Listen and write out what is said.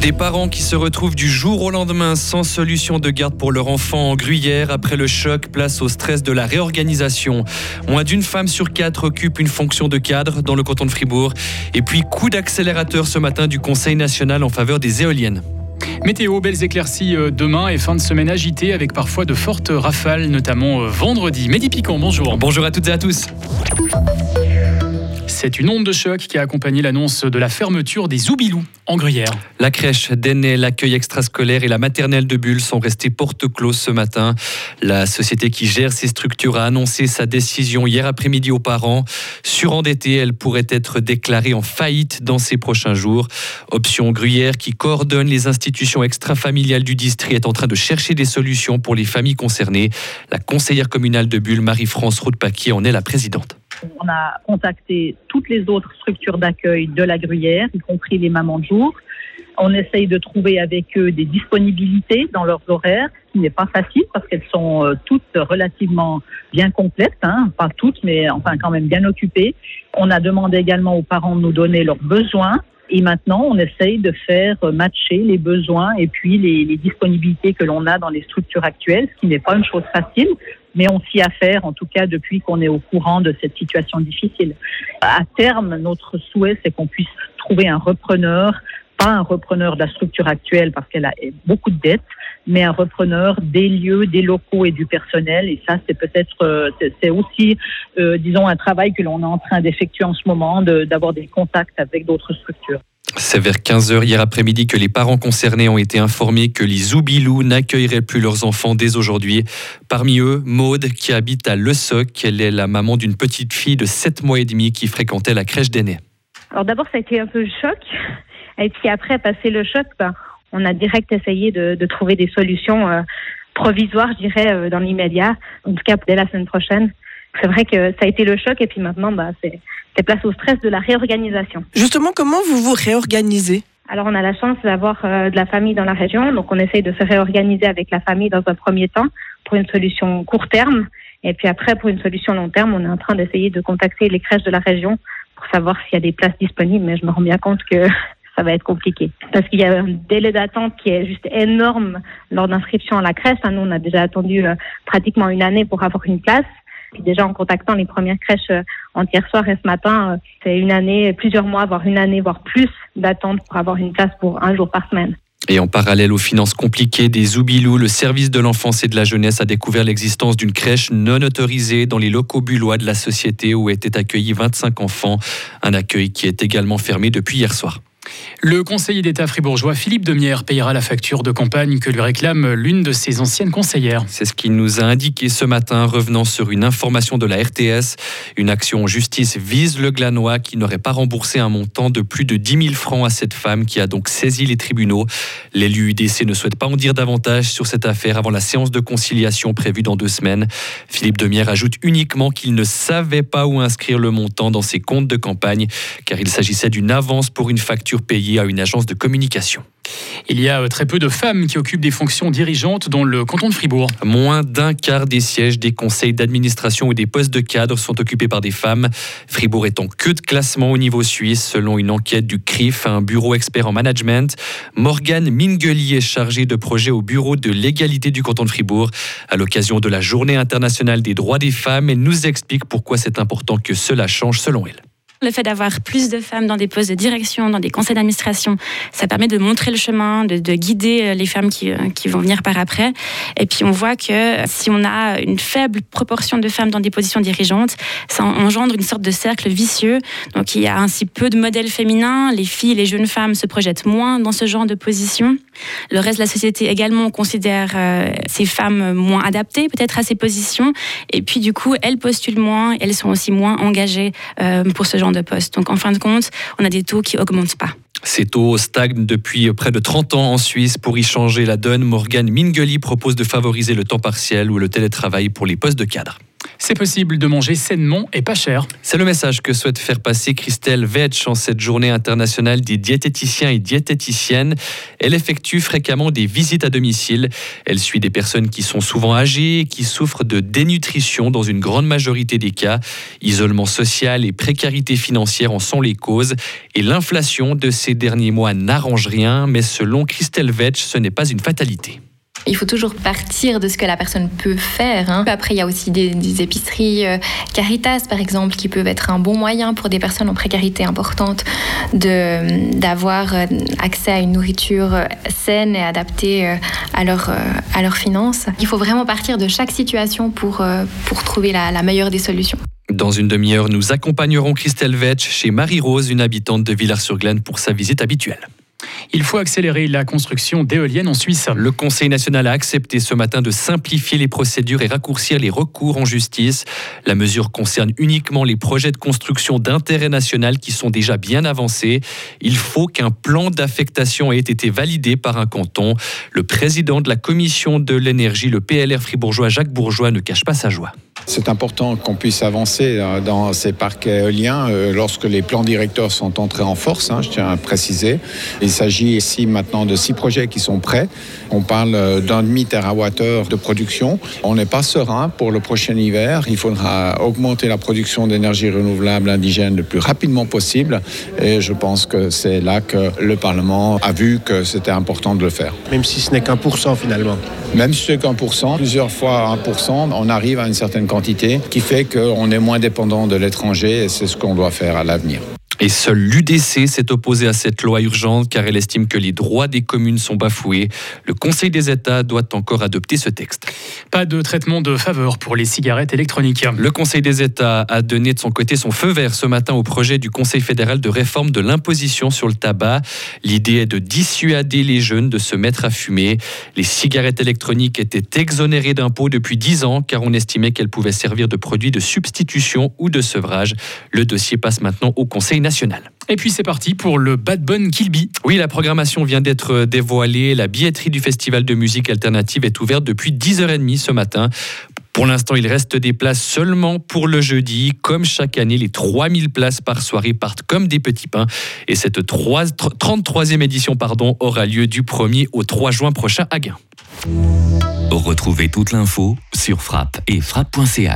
Des parents qui se retrouvent du jour au lendemain sans solution de garde pour leur enfant en gruyère après le choc, place au stress de la réorganisation. Moins d'une femme sur quatre occupe une fonction de cadre dans le canton de Fribourg. Et puis coup d'accélérateur ce matin du Conseil national en faveur des éoliennes. Météo, belles éclaircies euh, demain et fin de semaine agitée avec parfois de fortes rafales, notamment euh, vendredi. Mehdi Piquant, bonjour. Bonjour à toutes et à tous. C'est une onde de choc qui a accompagné l'annonce de la fermeture des Zoubilous en Gruyère. La crèche d'Aînay, l'accueil extrascolaire et la maternelle de Bulle sont restés porte close ce matin. La société qui gère ces structures a annoncé sa décision hier après-midi aux parents. Surendettée, elle pourrait être déclarée en faillite dans ces prochains jours. Option Gruyère qui coordonne les institutions extrafamiliales du district est en train de chercher des solutions pour les familles concernées. La conseillère communale de Bulle, Marie-France Route-Paquier, en est la présidente. On a contacté toutes les autres structures d'accueil de la Gruyère, y compris les mamans de jour. On essaye de trouver avec eux des disponibilités dans leurs horaires, ce qui n'est pas facile parce qu'elles sont euh, toutes relativement bien complètes, hein, pas toutes, mais enfin quand même bien occupées. On a demandé également aux parents de nous donner leurs besoins. Et maintenant, on essaye de faire matcher les besoins et puis les, les disponibilités que l'on a dans les structures actuelles, ce qui n'est pas une chose facile mais on s'y affaire, en tout cas depuis qu'on est au courant de cette situation difficile. À terme, notre souhait, c'est qu'on puisse trouver un repreneur, pas un repreneur de la structure actuelle parce qu'elle a beaucoup de dettes, mais un repreneur des lieux, des locaux et du personnel. Et ça, c'est peut-être, euh, c'est aussi, euh, disons, un travail que l'on est en train d'effectuer en ce moment, d'avoir des contacts avec d'autres structures. C'est vers 15h hier après-midi que les parents concernés ont été informés que les Zoubilous n'accueilleraient plus leurs enfants dès aujourd'hui. Parmi eux, Maude, qui habite à Le Soc. Elle est la maman d'une petite fille de 7 mois et demi qui fréquentait la crèche d'aînés. Alors d'abord, ça a été un peu le choc. Et puis après, passer le choc, ben, on a direct essayé de, trouver des solutions euh, provisoires, je dirais, euh, dans l'immédiat. En tout cas, dès la semaine prochaine. C'est vrai que ça a été le choc. Et puis maintenant, bah, c'est c'est place au stress de la réorganisation. Justement, comment vous vous réorganisez? Alors, on a la chance d'avoir euh, de la famille dans la région, donc on essaye de se réorganiser avec la famille dans un premier temps pour une solution court terme. Et puis après, pour une solution long terme, on est en train d'essayer de contacter les crèches de la région pour savoir s'il y a des places disponibles, mais je me rends bien compte que ça va être compliqué. Parce qu'il y a un délai d'attente qui est juste énorme lors d'inscription à la crèche. Nous, on a déjà attendu euh, pratiquement une année pour avoir une place. Déjà en contactant les premières crèches euh, hier soir et ce matin, euh, c'est une année, plusieurs mois, voire une année, voire plus d'attente pour avoir une place pour un jour par semaine. Et en parallèle aux finances compliquées des Zoubilous, le service de l'enfance et de la jeunesse a découvert l'existence d'une crèche non autorisée dans les locaux bullois de la société où étaient accueillis 25 enfants. Un accueil qui est également fermé depuis hier soir. Le conseiller d'État fribourgeois Philippe Demière payera la facture de campagne que lui réclame l'une de ses anciennes conseillères. C'est ce qu'il nous a indiqué ce matin, revenant sur une information de la RTS. Une action en justice vise le Glanois qui n'aurait pas remboursé un montant de plus de 10 000 francs à cette femme qui a donc saisi les tribunaux. L'élu UDC ne souhaite pas en dire davantage sur cette affaire avant la séance de conciliation prévue dans deux semaines. Philippe Demière ajoute uniquement qu'il ne savait pas où inscrire le montant dans ses comptes de campagne, car il s'agissait d'une avance pour une facture payée à une agence de communication. Il y a euh, très peu de femmes qui occupent des fonctions dirigeantes dans le canton de Fribourg. Moins d'un quart des sièges des conseils d'administration ou des postes de cadre sont occupés par des femmes. Fribourg est en queue de classement au niveau suisse selon une enquête du CRIF, un bureau expert en management. Morgane Mingeli est chargée de projet au bureau de l'égalité du canton de Fribourg. À l'occasion de la journée internationale des droits des femmes, elle nous explique pourquoi c'est important que cela change selon elle. Le fait d'avoir plus de femmes dans des postes de direction, dans des conseils d'administration, ça permet de montrer le chemin, de, guider euh, les femmes qui, euh, qui, vont venir par après. Et puis on voit que si on a une faible proportion de femmes dans des positions dirigeantes, ça engendre une sorte de cercle vicieux. Donc il y a ainsi peu de modèles féminins, les filles, les jeunes femmes se projettent moins dans ce genre de position. Le reste de la société également considère euh, ces femmes moins adaptées peut-être à ces positions. Et puis du coup, elles postulent moins, elles sont aussi moins engagées pour ce genre de poste. Donc en fin de compte, on a des taux qui augmentent pas. Ces taux stagnent depuis près de 30 ans en Suisse. Pour y changer la donne, Morgan Mingeli propose de favoriser le temps partiel ou le télétravail pour les postes de cadre. C'est possible de manger sainement et pas cher. C'est le message que souhaite faire passer Christelle Vetch en cette journée internationale des diététiciens et diététiciennes. Elle effectue fréquemment des visites à domicile. Elle suit des personnes qui sont souvent âgées qui souffrent de dénutrition dans une grande majorité des cas. Isolement social et précarité financière en sont les causes. Et l'inflation de ces derniers mois n'arrange rien, mais selon Christelle Vetch, ce n'est pas une fatalité. Il faut toujours partir de ce que la personne peut faire. Hein. Après, il y a aussi des, épiceries euh, Caritas, par exemple, qui peuvent être un bon moyen pour des personnes en précarité importante d'avoir euh, accès à une nourriture euh, saine et adaptée à, leur, à leurs finances. Il faut vraiment partir de chaque situation pour, pour trouver la, meilleure des solutions. Dans une demi-heure, nous accompagnerons Christelle Vetch chez Marie-Rose, une habitante de Villars-sur-Glane, pour sa visite habituelle. Il faut accélérer la construction d'éoliennes en Suisse. Le Conseil national a accepté ce matin de simplifier les procédures et raccourcir les recours en justice. La mesure concerne uniquement les projets de construction d'intérêt national qui sont déjà bien avancés. Il faut qu'un plan d'affectation ait été validé par un canton. Le président de la commission de l'énergie, le PLR fribourgeois Jacques Bourgeois, ne cache pas sa joie. C'est important qu'on puisse avancer euh, dans ces parcs éoliens euh, lorsque les plans directeurs sont entrés en force, hein, je tiens à préciser. Il s'agit ici maintenant de six projets qui sont prêts. On parle euh, d'un demi terawattheure de production. On n'est pas serein pour le prochain hiver. Il faudra augmenter la production d'énergie renouvelable indigène le plus rapidement possible. Et je pense que c'est là que le Parlement a vu que c'était important de le faire. Même si ce n'est qu'un pour cent finalement. Même si c'est qu'un pour cent, plusieurs fois un pour cent, on arrive à une certaine qui fait qu'on est moins dépendant de l'étranger et c'est ce qu'on doit faire à l'avenir. Et seul l'UDC s'est opposé à cette loi urgente car elle estime que les droits des communes sont bafoués. Le Conseil des États doit encore adopter ce texte. Pas de traitement de faveur pour les cigarettes électroniques. Le Conseil des États a donné de son côté son feu vert ce matin au projet du Conseil fédéral de réforme de l'imposition sur le tabac. L'idée est de dissuader les jeunes de se mettre à fumer. Les cigarettes électroniques étaient exonérées d'impôts depuis 10 ans car on estimait qu'elles pouvaient servir de produit de substitution ou de sevrage. Le dossier passe maintenant au Conseil national et puis c'est parti pour le Bad Bun Kilby. Oui, la programmation vient d'être dévoilée. La billetterie du festival de musique alternative est ouverte depuis 10h30 ce matin. Pour l'instant, il reste des places seulement pour le jeudi. Comme chaque année, les 3000 places par soirée partent comme des petits pains. Et cette 33e édition pardon, aura lieu du 1er au 3 juin prochain à Gain. Retrouvez toute l'info sur frappe et frappe.ch.